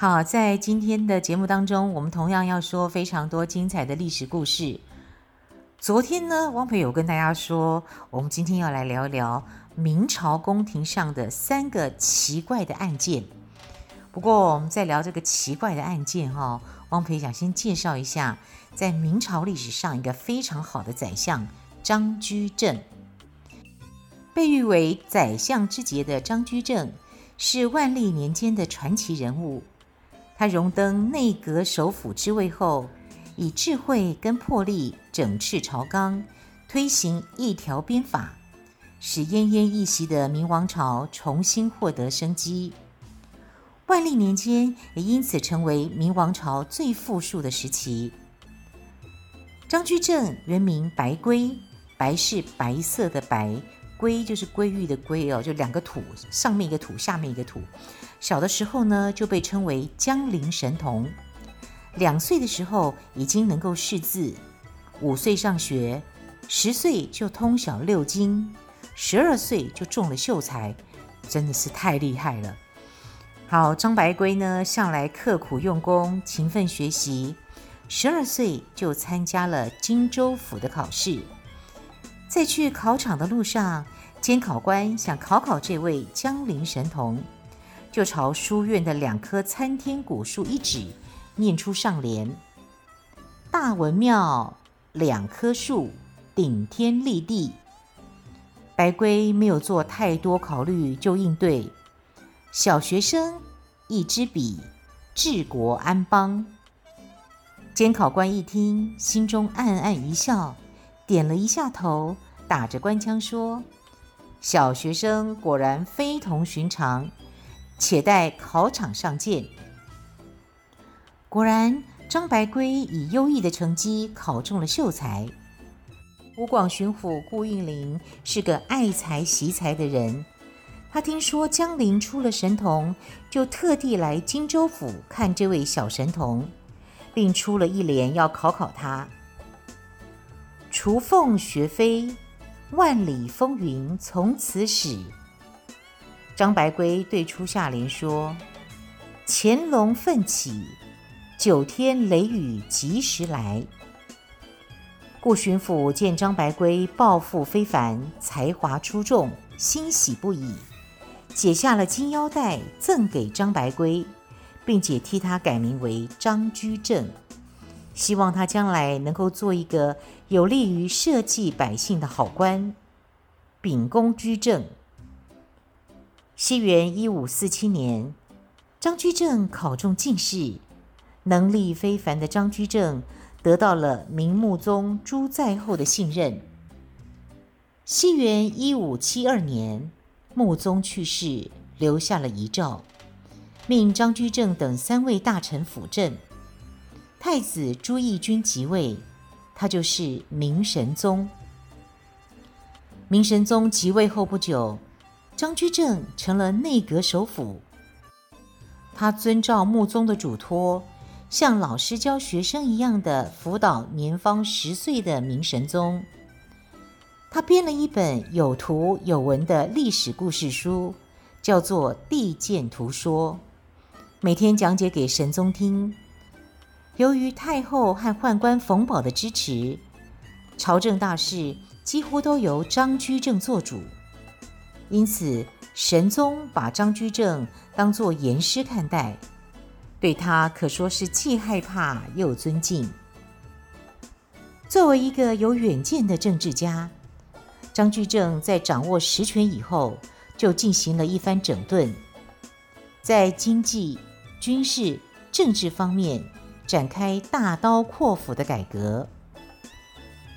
好，在今天的节目当中，我们同样要说非常多精彩的历史故事。昨天呢，汪培有跟大家说，我们今天要来聊一聊明朝宫廷上的三个奇怪的案件。不过，我们在聊这个奇怪的案件哈，汪培想先介绍一下，在明朝历史上一个非常好的宰相张居正。被誉为宰相之杰的张居正，是万历年间的传奇人物。他荣登内阁首辅之位后，以智慧跟魄力整治朝纲，推行一条鞭法，使奄奄一息的明王朝重新获得生机。万历年间也因此成为明王朝最富庶的时期。张居正原名白圭，白是白色的白，龟就是龟玉的龟哦，就两个土，上面一个土，下面一个土。小的时候呢，就被称为江陵神童。两岁的时候已经能够识字，五岁上学，十岁就通晓六经，十二岁就中了秀才，真的是太厉害了。好，张白圭呢，向来刻苦用功，勤奋学习，十二岁就参加了荆州府的考试。在去考场的路上，监考官想考考这位江陵神童，就朝书院的两棵参天古树一指。念出上联：“大文庙两棵树，顶天立地。”白圭没有做太多考虑，就应对：“小学生一支笔，治国安邦。”监考官一听，心中暗暗一笑，点了一下头，打着官腔说：“小学生果然非同寻常，且待考场上见。”果然，张白圭以优异的成绩考中了秀才。湖广巡抚顾应麟是个爱才惜才的人，他听说江陵出了神童，就特地来荆州府看这位小神童，并出了一联要考考他：“雏凤学飞，万里风云从此始。”张白圭对出下联说：“潜龙奋起。”九天雷雨及时来。顾巡抚见张白圭抱负非凡，才华出众，欣喜不已，解下了金腰带赠给张白圭，并且替他改名为张居正，希望他将来能够做一个有利于社稷百姓的好官。秉公居正。西元一五四七年，张居正考中进士。能力非凡的张居正得到了明穆宗朱载后的信任。西元一五七二年，穆宗去世，留下了遗诏，命张居正等三位大臣辅政。太子朱翊钧即位，他就是明神宗。明神宗即位后不久，张居正成了内阁首辅。他遵照穆宗的嘱托。像老师教学生一样的辅导年方十岁的明神宗，他编了一本有图有文的历史故事书，叫做《地鉴图说》，每天讲解给神宗听。由于太后和宦官冯保的支持，朝政大事几乎都由张居正做主，因此神宗把张居正当作严师看待。对他可说是既害怕又尊敬。作为一个有远见的政治家，张居正在掌握实权以后，就进行了一番整顿，在经济、军事、政治方面展开大刀阔斧的改革。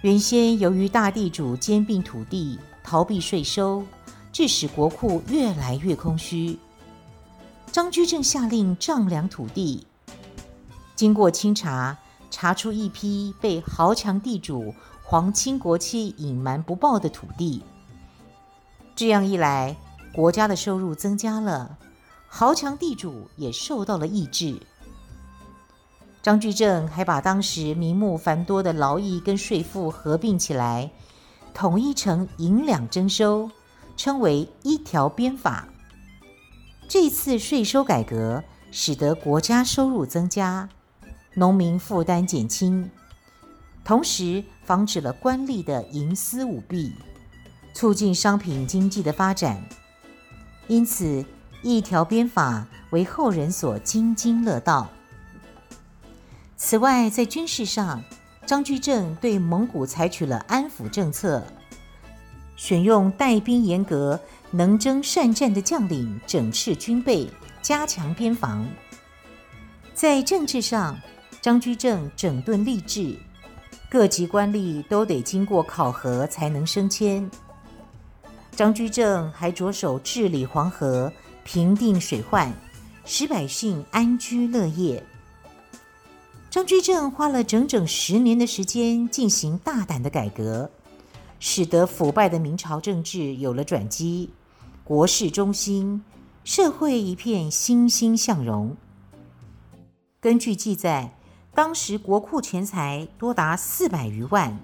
原先由于大地主兼并土地、逃避税收，致使国库越来越空虚。张居正下令丈量土地，经过清查，查出一批被豪强地主皇亲国戚隐瞒不报的土地。这样一来，国家的收入增加了，豪强地主也受到了抑制。张居正还把当时名目繁多的劳役跟税赋合并起来，统一成银两征收，称为一条鞭法。这次税收改革使得国家收入增加，农民负担减轻，同时防止了官吏的营私舞弊。促进商品经济的发展，因此一条鞭法为后人所津津乐道。此外，在军事上，张居正对蒙古采取了安抚政策，选用带兵严格、能征善战的将领，整饬军备，加强边防。在政治上，张居正整顿吏治，各级官吏都得经过考核才能升迁。张居正还着手治理黄河，平定水患，使百姓安居乐业。张居正花了整整十年的时间进行大胆的改革，使得腐败的明朝政治有了转机，国势中兴，社会一片欣欣向荣。根据记载，当时国库钱财多达四百余万，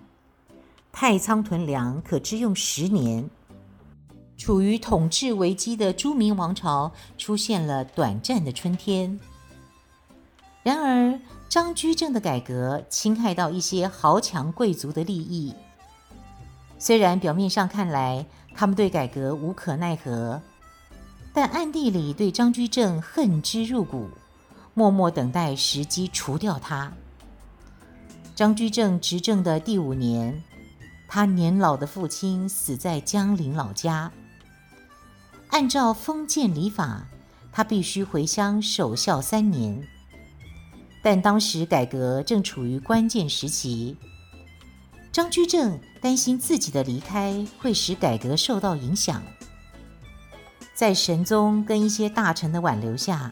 太仓囤粮可支用十年。处于统治危机的朱明王朝出现了短暂的春天。然而，张居正的改革侵害到一些豪强贵族的利益。虽然表面上看来他们对改革无可奈何，但暗地里对张居正恨之入骨，默默等待时机除掉他。张居正执政的第五年，他年老的父亲死在江陵老家。按照封建礼法，他必须回乡守孝三年。但当时改革正处于关键时期，张居正担心自己的离开会使改革受到影响。在神宗跟一些大臣的挽留下，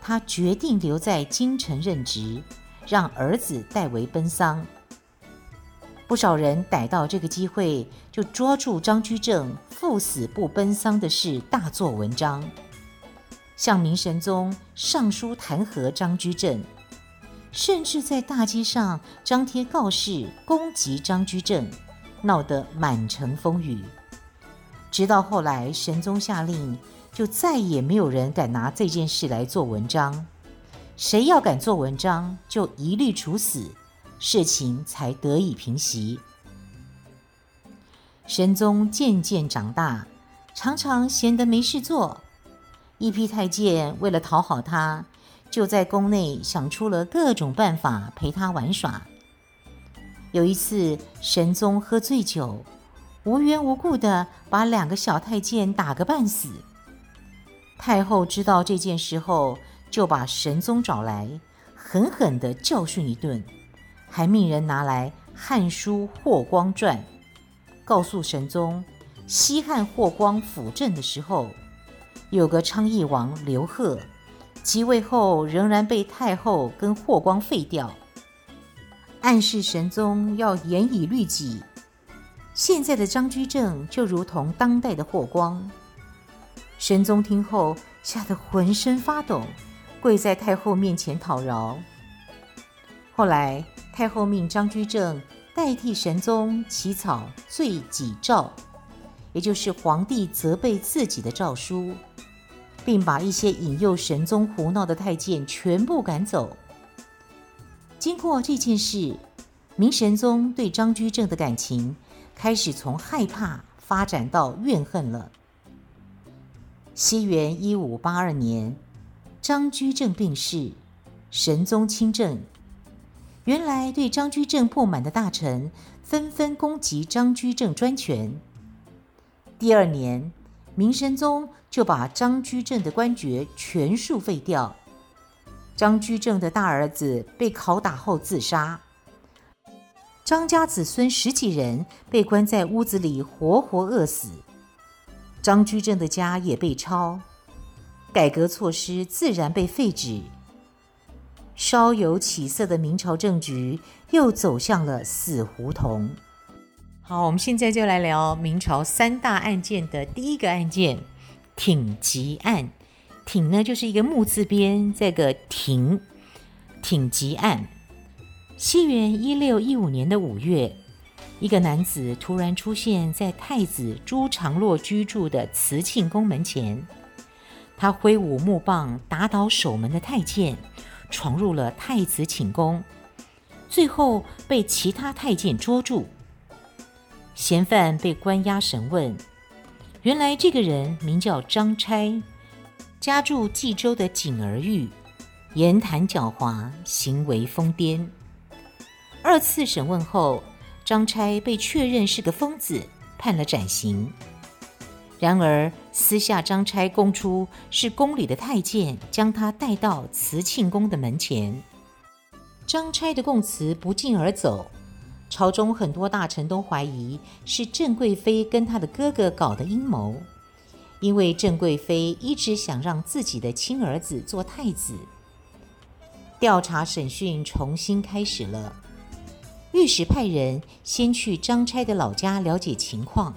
他决定留在京城任职，让儿子代为奔丧。不少人逮到这个机会，就捉住张居正赴死不奔丧的事大做文章，向明神宗上书弹劾张居正，甚至在大街上张贴告示攻击张居正，闹得满城风雨。直到后来神宗下令，就再也没有人敢拿这件事来做文章，谁要敢做文章，就一律处死。事情才得以平息。神宗渐渐长大，常常闲得没事做。一批太监为了讨好他，就在宫内想出了各种办法陪他玩耍。有一次，神宗喝醉酒，无缘无故地把两个小太监打个半死。太后知道这件事后，就把神宗找来，狠狠地教训一顿。还命人拿来《汉书霍光传》，告诉神宗，西汉霍光辅政的时候，有个昌邑王刘贺，即位后仍然被太后跟霍光废掉，暗示神宗要严以律己。现在的张居正就如同当代的霍光。神宗听后吓得浑身发抖，跪在太后面前讨饶。后来。太后命张居正代替神宗起草罪己诏，也就是皇帝责备自己的诏书，并把一些引诱神宗胡闹的太监全部赶走。经过这件事，明神宗对张居正的感情开始从害怕发展到怨恨了。西元一五八二年，张居正病逝，神宗亲政。原来对张居正不满的大臣纷纷攻击张居正专权。第二年，明神宗就把张居正的官爵全数废掉。张居正的大儿子被拷打后自杀。张家子孙十几人被关在屋子里活活饿死。张居正的家也被抄，改革措施自然被废止。稍有起色的明朝政局又走向了死胡同。好，我们现在就来聊明朝三大案件的第一个案件——挺吉案。挺呢，就是一个木字边，这个挺，挺吉案。西元一六一五年的五月，一个男子突然出现在太子朱常洛居住的慈庆宫门前，他挥舞木棒打倒守门的太监，闯入了太子寝宫，最后被其他太监捉住。嫌犯被关押审问，原来这个人名叫张差，家住冀州的景儿峪，言谈狡猾，行为疯癫。二次审问后，张差被确认是个疯子，判了斩刑。然而私下，张差供出是宫里的太监将他带到慈庆宫的门前。张差的供词不胫而走。朝中很多大臣都怀疑是郑贵妃跟她的哥哥搞的阴谋，因为郑贵妃一直想让自己的亲儿子做太子。调查审讯重新开始了，御史派人先去张差的老家了解情况。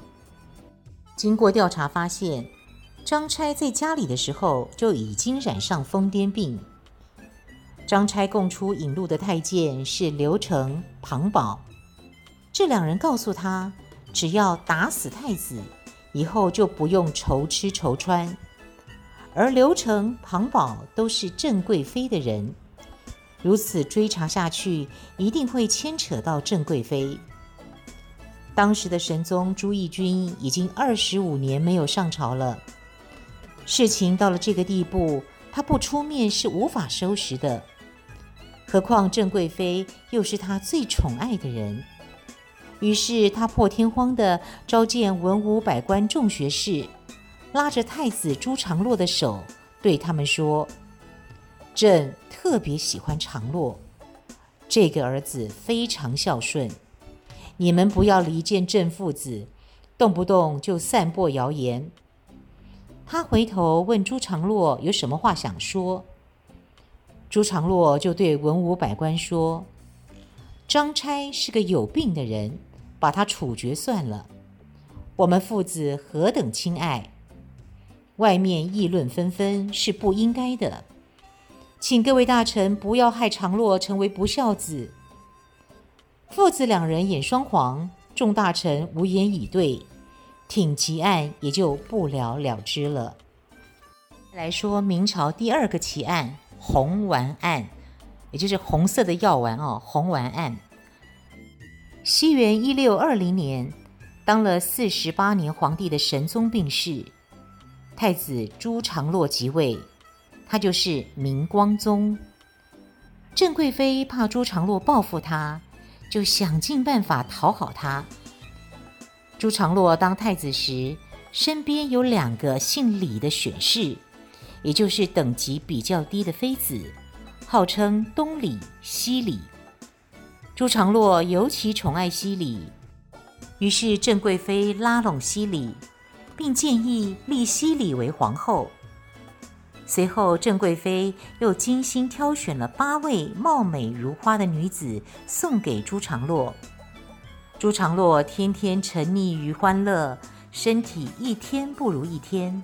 经过调查发现，张差在家里的时候就已经染上疯癫病。张差供出引路的太监是刘成、庞宝。这两人告诉他，只要打死太子，以后就不用愁吃愁穿。而刘成、庞宝都是郑贵妃的人，如此追查下去，一定会牵扯到郑贵妃。当时的神宗朱翊钧已经二十五年没有上朝了，事情到了这个地步，他不出面是无法收拾的。何况郑贵妃又是他最宠爱的人。于是他破天荒地召见文武百官众学士，拉着太子朱常洛的手，对他们说：“朕特别喜欢常洛，这个儿子非常孝顺，你们不要离间朕父子，动不动就散播谣言。”他回头问朱常洛有什么话想说，朱常洛就对文武百官说：“张差是个有病的人。”把他处决算了。我们父子何等亲爱，外面议论纷纷是不应该的。请各位大臣不要害常洛成为不孝子。父子两人眼双黄，众大臣无言以对，挺吉案也就不了了之了。来说明朝第二个奇案——红丸案，也就是红色的药丸哦，红丸案。西元一六二零年，当了四十八年皇帝的神宗病逝，太子朱常洛即位，他就是明光宗。郑贵妃怕朱常洛报复他，就想尽办法讨好他。朱常洛当太子时，身边有两个姓李的选侍，也就是等级比较低的妃子，号称东李、西李。朱常洛尤其宠爱西李，于是郑贵妃拉拢西李，并建议立西李为皇后。随后，郑贵妃又精心挑选了八位貌美如花的女子送给朱常洛。朱常洛天天沉溺于欢乐，身体一天不如一天。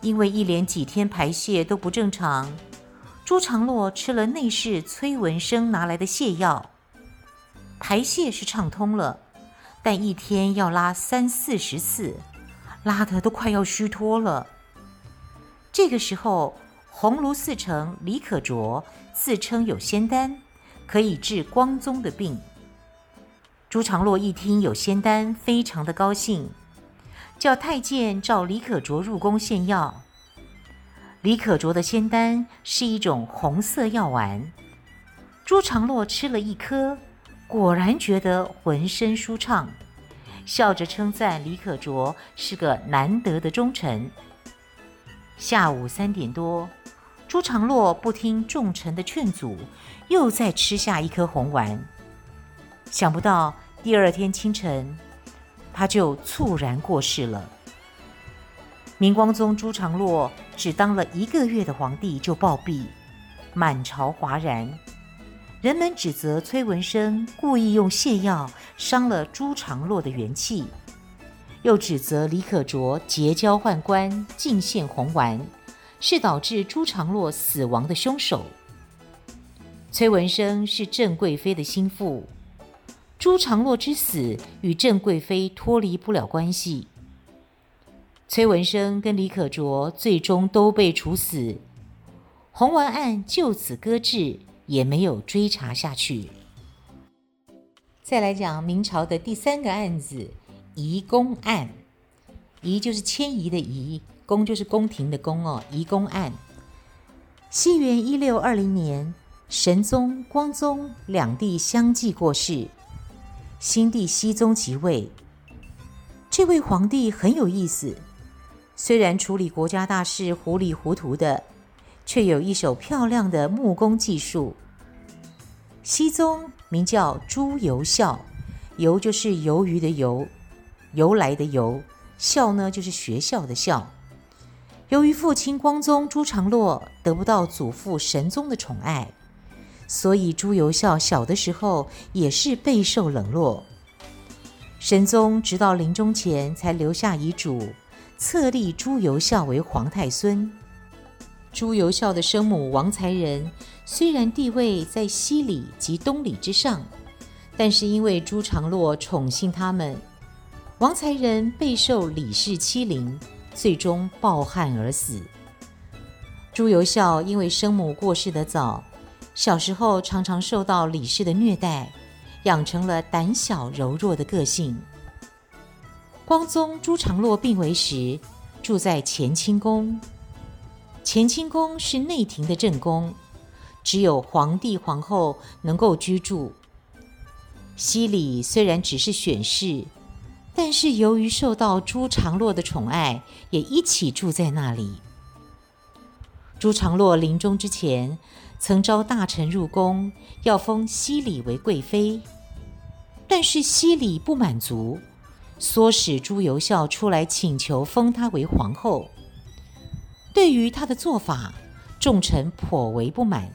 因为一连几天排泄都不正常。朱常洛吃了内侍崔文生拿来的泻药，排泄是畅通了，但一天要拉三四十次，拉得都快要虚脱了。这个时候，鸿胪寺丞李可灼自称有仙丹，可以治光宗的病。朱常洛一听有仙丹，非常的高兴，叫太监召李可灼入宫献药。李可灼的仙丹是一种红色药丸，朱常洛吃了一颗，果然觉得浑身舒畅，笑着称赞李可灼是个难得的忠臣。下午三点多，朱常洛不听众臣的劝阻，又再吃下一颗红丸。想不到第二天清晨，他就猝然过世了。明光宗朱常洛只当了一个月的皇帝就暴毙，满朝哗然。人们指责崔文生故意用泻药伤了朱常洛的元气，又指责李可灼结交宦官进献红丸，是导致朱常洛死亡的凶手。崔文生是郑贵妃的心腹，朱常洛之死与郑贵妃脱离不了关系。崔文生跟李可灼最终都被处死，红丸案就此搁置。也没有追查下去。再来讲明朝的第三个案子——移宫案。移就是迁移的移，宫就是宫廷的宫哦。移宫案，西元一六二零年，神宗、光宗两帝相继过世，新帝熹宗即位。这位皇帝很有意思，虽然处理国家大事糊里糊涂的。却有一手漂亮的木工技术。熹宗名叫朱由校，由就是鱿鱼的由，由来的由，校呢就是学校的校。由于父亲光宗朱常洛得不到祖父神宗的宠爱，所以朱由校小的时候也是备受冷落。神宗直到临终前才留下遗嘱，册立朱由校为皇太孙。朱由校的生母王才人虽然地位在西里及东里之上，但是因为朱常洛宠幸他们，王才人备受李氏欺凌，最终抱憾而死。朱由校因为生母过世得早，小时候常常受到李氏的虐待，养成了胆小柔弱的个性。光宗朱常洛病危时，住在乾清宫。乾清宫是内廷的正宫，只有皇帝皇后能够居住。西里虽然只是选侍，但是由于受到朱常洛的宠爱，也一起住在那里。朱常洛临终之前，曾召大臣入宫，要封西里为贵妃，但是西里不满足，唆使朱由校出来请求封她为皇后。对于他的做法，众臣颇为不满。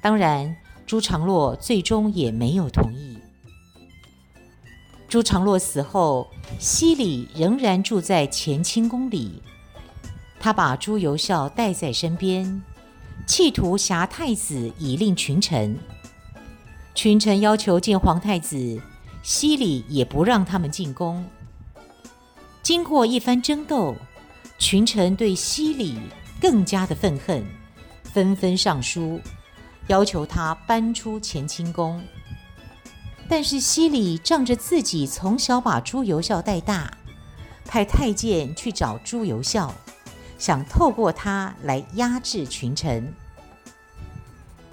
当然，朱常洛最终也没有同意。朱常洛死后，西里仍然住在乾清宫里。他把朱由校带在身边，企图挟太子以令群臣。群臣要求见皇太子，西里也不让他们进宫。经过一番争斗。群臣对西里更加的愤恨，纷纷上书，要求他搬出乾清宫。但是西里仗着自己从小把朱由校带大，派太监去找朱由校，想透过他来压制群臣。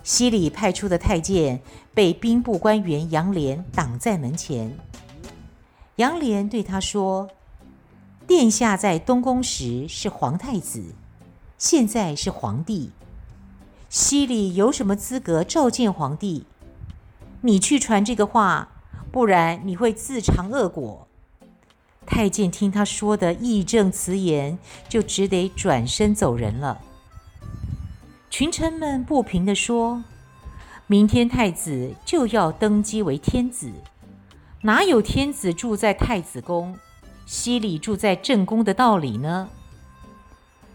西里派出的太监被兵部官员杨廉挡在门前。杨廉对他说。殿下在东宫时是皇太子，现在是皇帝。西里有什么资格召见皇帝？你去传这个话，不然你会自尝恶果。太监听他说的义正辞严，就只得转身走人了。群臣们不平地说：“明天太子就要登基为天子，哪有天子住在太子宫？”西里住在正宫的道理呢？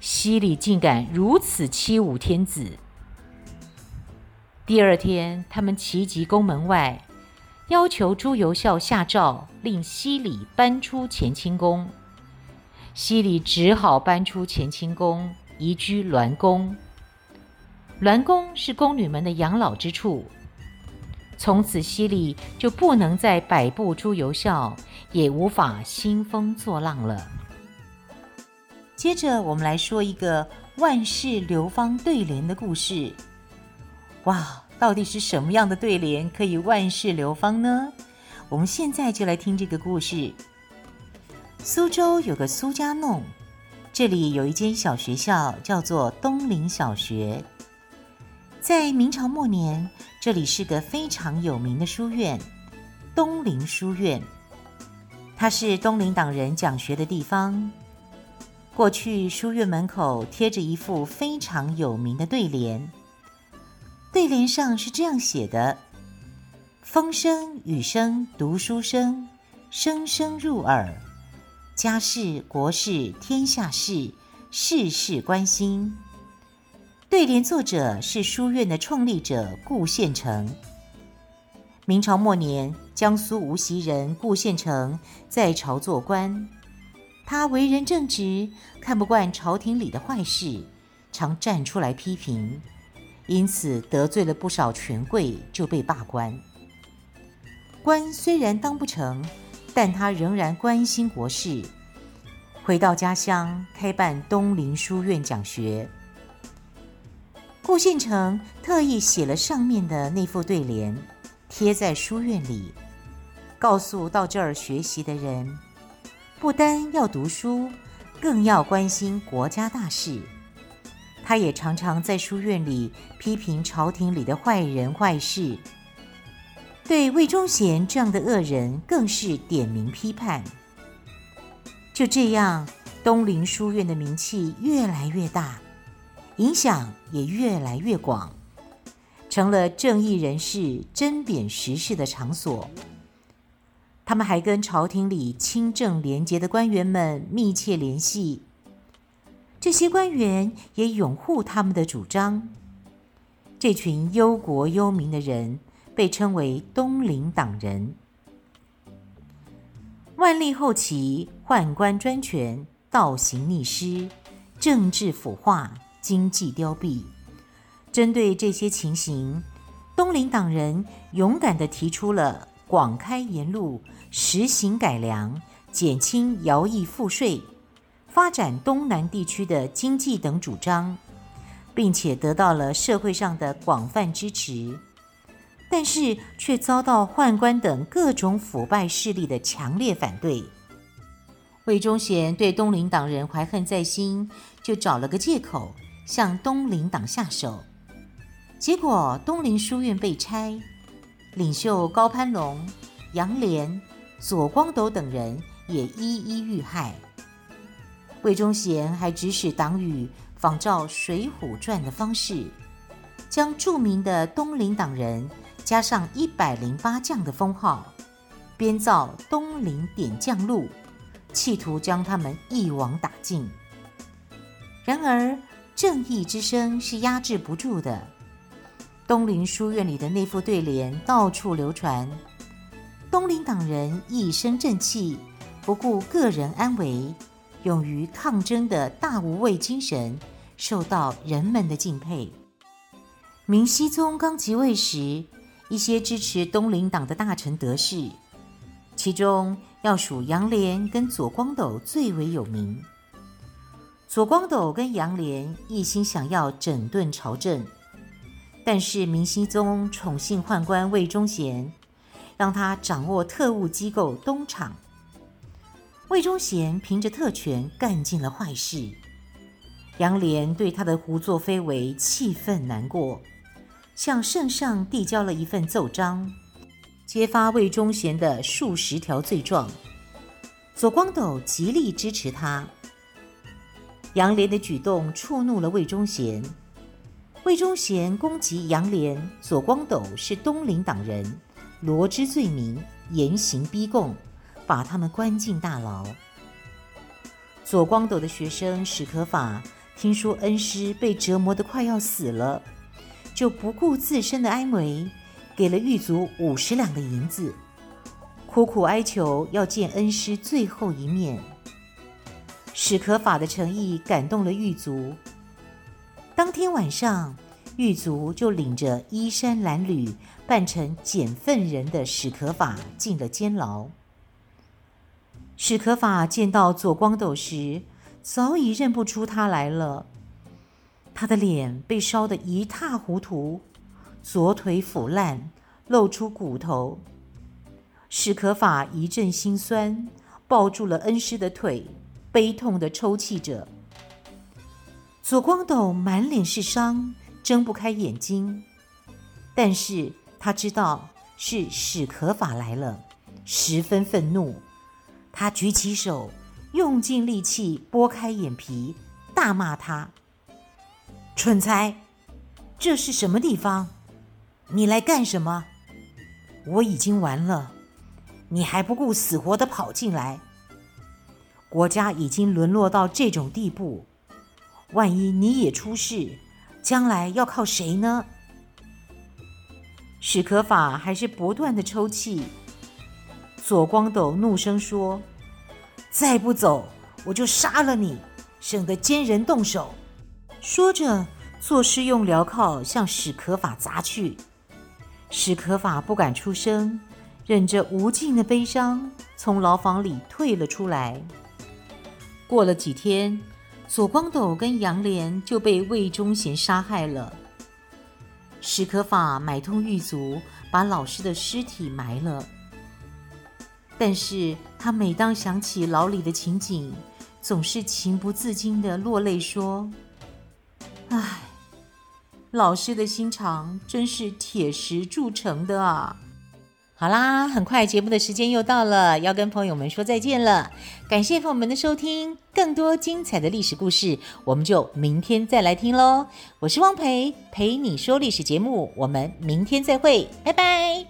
西里竟敢如此欺侮天子！第二天，他们齐集宫门外，要求朱由校下诏，令西里搬出乾清宫。西里只好搬出乾清宫，移居銮宫。銮宫是宫女们的养老之处。从此，西里就不能再摆布朱由校，也无法兴风作浪了。接着，我们来说一个万世流芳对联的故事。哇，到底是什么样的对联可以万世流芳呢？我们现在就来听这个故事。苏州有个苏家弄，这里有一间小学校，叫做东林小学。在明朝末年，这里是个非常有名的书院——东林书院。它是东林党人讲学的地方。过去书院门口贴着一副非常有名的对联：“对联上是这样写的：“风声雨声读书声，声声入耳。家事国事天下事，事事关心。”对联作者是书院的创立者顾宪成。明朝末年，江苏无锡人顾宪成在朝做官，他为人正直，看不惯朝廷里的坏事，常站出来批评，因此得罪了不少权贵，就被罢官。官虽然当不成，但他仍然关心国事，回到家乡开办东林书院讲学。顾宪成特意写了上面的那副对联，贴在书院里，告诉到这儿学习的人，不单要读书，更要关心国家大事。他也常常在书院里批评朝廷里的坏人坏事，对魏忠贤这样的恶人更是点名批判。就这样，东林书院的名气越来越大，影响也越来越广。成了正义人士针砭时事的场所。他们还跟朝廷里清正廉洁的官员们密切联系，这些官员也拥护他们的主张。这群忧国忧民的人被称为东林党人。万历后期，宦官专权，倒行逆施，政治腐化，经济凋敝。针对这些情形，东林党人勇敢地提出了广开言路、实行改良、减轻徭役赋税、发展东南地区的经济等主张，并且得到了社会上的广泛支持，但是却遭到宦官等各种腐败势力的强烈反对。魏忠贤对东林党人怀恨在心，就找了个借口向东林党下手。结果，东林书院被拆，领袖高攀龙、杨涟、左光斗等人也一一遇害。魏忠贤还指使党羽仿照《水浒传》的方式，将著名的东林党人加上一百零八将的封号，编造《东林点将录》，企图将他们一网打尽。然而，正义之声是压制不住的。东林书院里的那副对联到处流传，东林党人一身正气，不顾个人安危，勇于抗争的大无畏精神，受到人们的敬佩。明熹宗刚即位时，一些支持东林党的大臣得势，其中要数杨涟跟左光斗最为有名。左光斗跟杨涟一心想要整顿朝政。但是明熹宗宠幸宦官魏忠贤，让他掌握特务机构东厂。魏忠贤凭着特权干尽了坏事，杨涟对他的胡作非为气愤难过，向圣上递交了一份奏章，揭发魏忠贤的数十条罪状。左光斗极力支持他，杨连的举动触怒了魏忠贤。魏忠贤攻击杨连、左光斗是东林党人，罗织罪名，严刑逼供，把他们关进大牢。左光斗的学生史可法听说恩师被折磨得快要死了，就不顾自身的安危，给了狱卒五十两的银子，苦苦哀求要见恩师最后一面。史可法的诚意感动了狱卒。当天晚上，狱卒就领着衣衫褴褛、扮成捡粪人的史可法进了监牢。史可法见到左光斗时，早已认不出他来了。他的脸被烧得一塌糊涂，左腿腐烂，露出骨头。史可法一阵心酸，抱住了恩师的腿，悲痛地抽泣着。左光斗满脸是伤，睁不开眼睛，但是他知道是史可法来了，十分愤怒。他举起手，用尽力气拨开眼皮，大骂他：“蠢材，这是什么地方？你来干什么？我已经完了，你还不顾死活的跑进来。国家已经沦落到这种地步，万一你也出事，将来要靠谁呢？史可法还是不断的抽泣。左光斗怒声说：“再不走，我就杀了你，省得奸人动手。”说着，作势用镣铐向史可法砸去。史可法不敢出声，忍着无尽的悲伤，从牢房里退了出来。过了几天，左光斗跟杨莲就被魏忠贤杀害了。史可法买通狱卒，把老师的尸体埋了。但是他每当想起牢里的情景，总是情不自禁地落泪，说：“唉，老师的心肠真是铁石铸成的啊！”好啦，很快节目的时间又到了，要跟朋友们说再见了。感谢朋友们的收听，更多精彩的历史故事，我们就明天再来听喽。我是汪培，陪你说历史节目，我们明天再会，拜拜。